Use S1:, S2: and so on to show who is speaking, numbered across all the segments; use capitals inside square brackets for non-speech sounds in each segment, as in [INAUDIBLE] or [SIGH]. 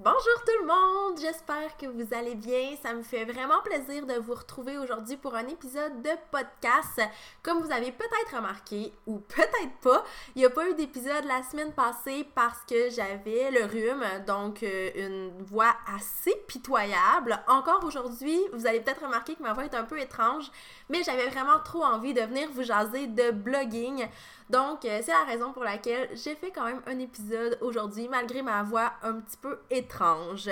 S1: Bonjour tout le monde, j'espère que vous allez bien. Ça me fait vraiment plaisir de vous retrouver aujourd'hui pour un épisode de podcast. Comme vous avez peut-être remarqué, ou peut-être pas, il n'y a pas eu d'épisode la semaine passée parce que j'avais le rhume, donc euh, une voix assez pitoyable. Encore aujourd'hui, vous allez peut-être remarquer que ma voix est un peu étrange, mais j'avais vraiment trop envie de venir vous jaser de blogging. Donc, euh, c'est la raison pour laquelle j'ai fait quand même un épisode aujourd'hui, malgré ma voix un petit peu étrange.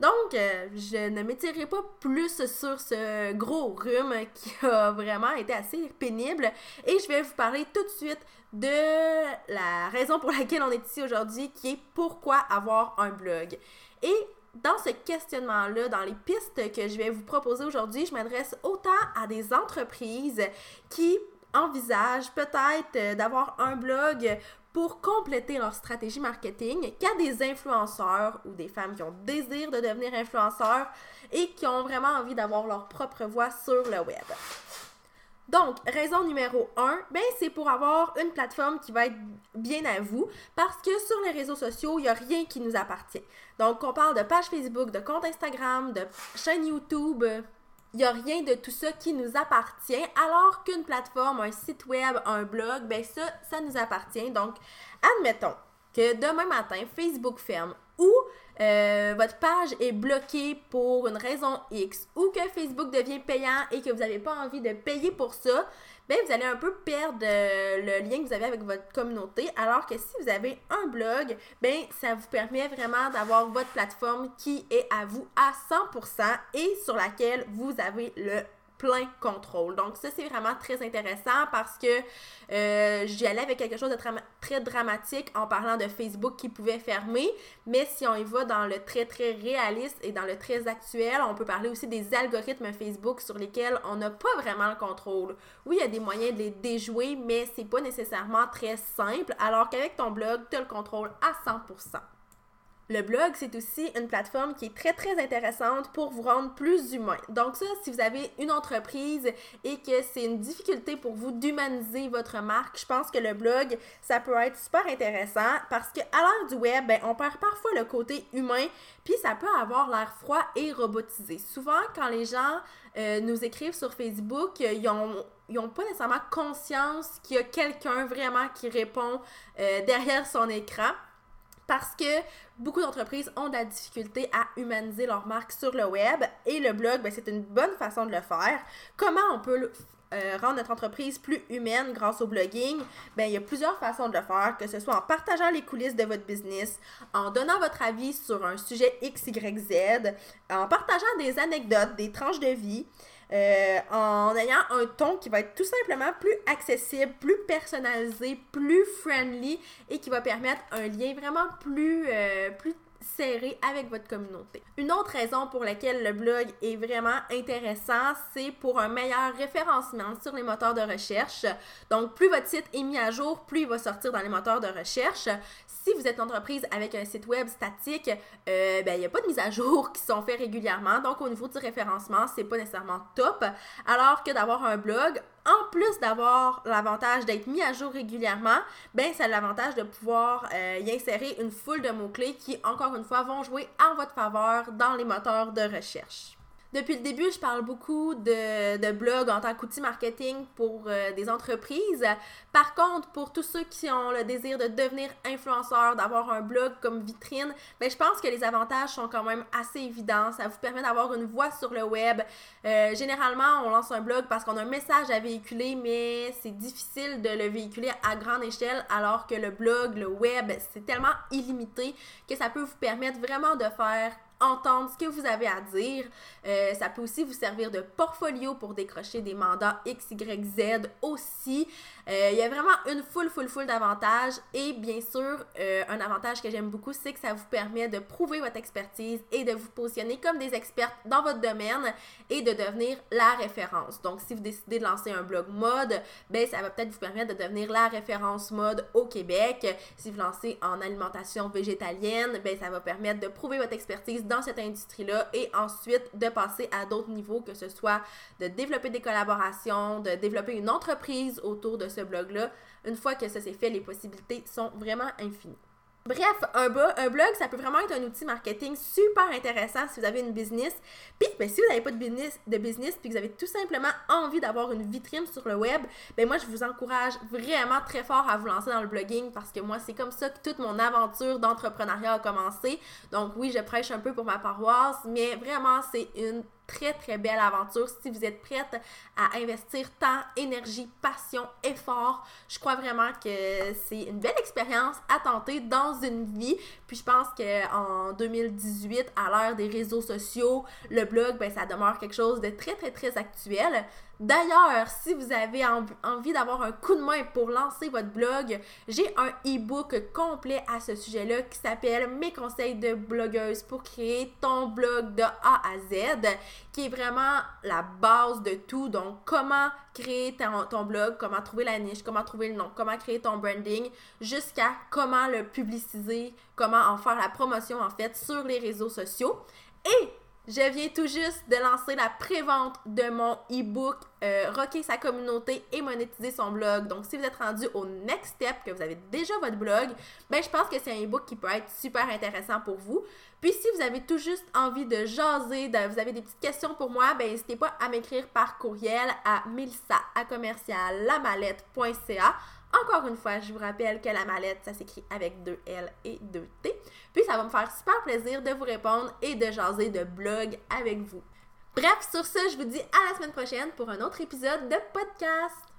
S1: Donc, euh, je ne m'étirerai pas plus sur ce gros rhume qui [LAUGHS] a vraiment été assez pénible et je vais vous parler tout de suite de la raison pour laquelle on est ici aujourd'hui, qui est pourquoi avoir un blog. Et dans ce questionnement-là, dans les pistes que je vais vous proposer aujourd'hui, je m'adresse autant à des entreprises qui envisagent peut-être euh, d'avoir un blog pour compléter leur stratégie marketing qu'à des influenceurs ou des femmes qui ont désir de devenir influenceurs et qui ont vraiment envie d'avoir leur propre voix sur le web. Donc, raison numéro un, ben, c'est pour avoir une plateforme qui va être bien à vous parce que sur les réseaux sociaux, il n'y a rien qui nous appartient. Donc, on parle de page Facebook, de compte Instagram, de chaîne YouTube, il n'y a rien de tout ça qui nous appartient, alors qu'une plateforme, un site web, un blog, ben ça, ça nous appartient. Donc, admettons que demain matin, Facebook ferme ou euh, votre page est bloquée pour une raison X ou que Facebook devient payant et que vous n'avez pas envie de payer pour ça, ben vous allez un peu perdre euh, le lien que vous avez avec votre communauté. Alors que si vous avez un blog, ben ça vous permet vraiment d'avoir votre plateforme qui est à vous à 100% et sur laquelle vous avez le plein contrôle. Donc ça, c'est vraiment très intéressant parce que euh, j'y allais avec quelque chose de très dramatique en parlant de Facebook qui pouvait fermer, mais si on y va dans le très très réaliste et dans le très actuel, on peut parler aussi des algorithmes Facebook sur lesquels on n'a pas vraiment le contrôle. Oui, il y a des moyens de les déjouer, mais c'est pas nécessairement très simple, alors qu'avec ton blog, tu as le contrôle à 100%. Le blog, c'est aussi une plateforme qui est très très intéressante pour vous rendre plus humain. Donc ça, si vous avez une entreprise et que c'est une difficulté pour vous d'humaniser votre marque, je pense que le blog, ça peut être super intéressant parce qu'à l'heure du web, ben, on perd parfois le côté humain, puis ça peut avoir l'air froid et robotisé. Souvent, quand les gens euh, nous écrivent sur Facebook, ils ont n'ont pas nécessairement conscience qu'il y a quelqu'un vraiment qui répond euh, derrière son écran parce que beaucoup d'entreprises ont de la difficulté à humaniser leur marque sur le web et le blog, ben, c'est une bonne façon de le faire. Comment on peut euh, rendre notre entreprise plus humaine grâce au blogging, ben, il y a plusieurs façons de le faire, que ce soit en partageant les coulisses de votre business, en donnant votre avis sur un sujet X, Y, Z, en partageant des anecdotes, des tranches de vie, euh, en ayant un ton qui va être tout simplement plus accessible, plus personnalisé, plus friendly et qui va permettre un lien vraiment plus, euh, plus serré avec votre communauté. Une autre raison pour laquelle le blog est vraiment intéressant, c'est pour un meilleur référencement sur les moteurs de recherche. Donc, plus votre site est mis à jour, plus il va sortir dans les moteurs de recherche. Si vous êtes entreprise avec un site web statique, euh, ben, il n'y a pas de mise à jour qui sont faites régulièrement. Donc, au niveau du référencement, c'est pas nécessairement top. Alors que d'avoir un blog, en plus d'avoir l'avantage d'être mis à jour régulièrement, ben ça l'avantage de pouvoir euh, y insérer une foule de mots-clés qui, encore une fois, vont jouer en votre faveur dans les moteurs de recherche. Depuis le début, je parle beaucoup de, de blog en tant qu'outil marketing pour euh, des entreprises. Par contre, pour tous ceux qui ont le désir de devenir influenceur, d'avoir un blog comme vitrine, ben, je pense que les avantages sont quand même assez évidents. Ça vous permet d'avoir une voix sur le web. Euh, généralement, on lance un blog parce qu'on a un message à véhiculer, mais c'est difficile de le véhiculer à grande échelle, alors que le blog, le web, c'est tellement illimité que ça peut vous permettre vraiment de faire entendre ce que vous avez à dire. Euh, ça peut aussi vous servir de portfolio pour décrocher des mandats X, Y, Z aussi. Euh, il y a vraiment une full, full, full d'avantages. Et bien sûr, euh, un avantage que j'aime beaucoup, c'est que ça vous permet de prouver votre expertise et de vous positionner comme des experts dans votre domaine et de devenir la référence. Donc, si vous décidez de lancer un blog mode, ben ça va peut-être vous permettre de devenir la référence mode au Québec. Si vous lancez en alimentation végétalienne, ben ça va permettre de prouver votre expertise dans cette industrie-là et ensuite de passer à d'autres niveaux, que ce soit de développer des collaborations, de développer une entreprise autour de ce blog-là. Une fois que ça s'est fait, les possibilités sont vraiment infinies. Bref, un, blog, ça peut vraiment être un outil marketing super intéressant si vous avez une business. Puis, ben, si vous n'avez pas de business, de business, puis que vous avez tout simplement envie d'avoir une vitrine sur le web, ben moi, je vous encourage vraiment très fort à vous lancer dans le blogging parce que moi, c'est comme ça que toute mon aventure d'entrepreneuriat a commencé. Donc oui, je prêche un peu pour ma paroisse, mais vraiment, c'est une très, très belle aventure. Si vous êtes prête à investir temps, énergie, passion, effort, je crois vraiment que c'est une belle expérience à tenter dans une vie. Puis je pense qu'en 2018, à l'ère des réseaux sociaux, le blog, ben, ça demeure quelque chose de très, très, très actuel. D'ailleurs, si vous avez envie d'avoir un coup de main pour lancer votre blog, j'ai un e-book complet à ce sujet-là qui s'appelle Mes conseils de blogueuse pour créer ton blog de A à Z, qui est vraiment la base de tout. Donc, comment créer ton, blog, comment trouver la niche, comment trouver le nom, comment créer ton branding, jusqu'à comment le publiciser, comment en faire la promotion en fait sur les réseaux sociaux. Et je viens tout juste de lancer la prévente de mon e-book euh, Rocker sa communauté et monétiser son blog. Donc, si vous êtes rendu au next step, que vous avez déjà votre blog, ben, je pense que c'est un e-book qui peut être super intéressant pour vous. Puis, si vous avez tout juste envie de jaser, vous avez des petites questions pour moi, ben, n'hésitez pas à m'écrire par courriel à milsa encore une fois, je vous rappelle que la mallette, ça s'écrit avec deux L et deux T. Puis ça va me faire super plaisir de vous répondre et de jaser de blog avec vous. Bref, sur ce, je vous dis à la semaine prochaine pour un autre épisode de podcast.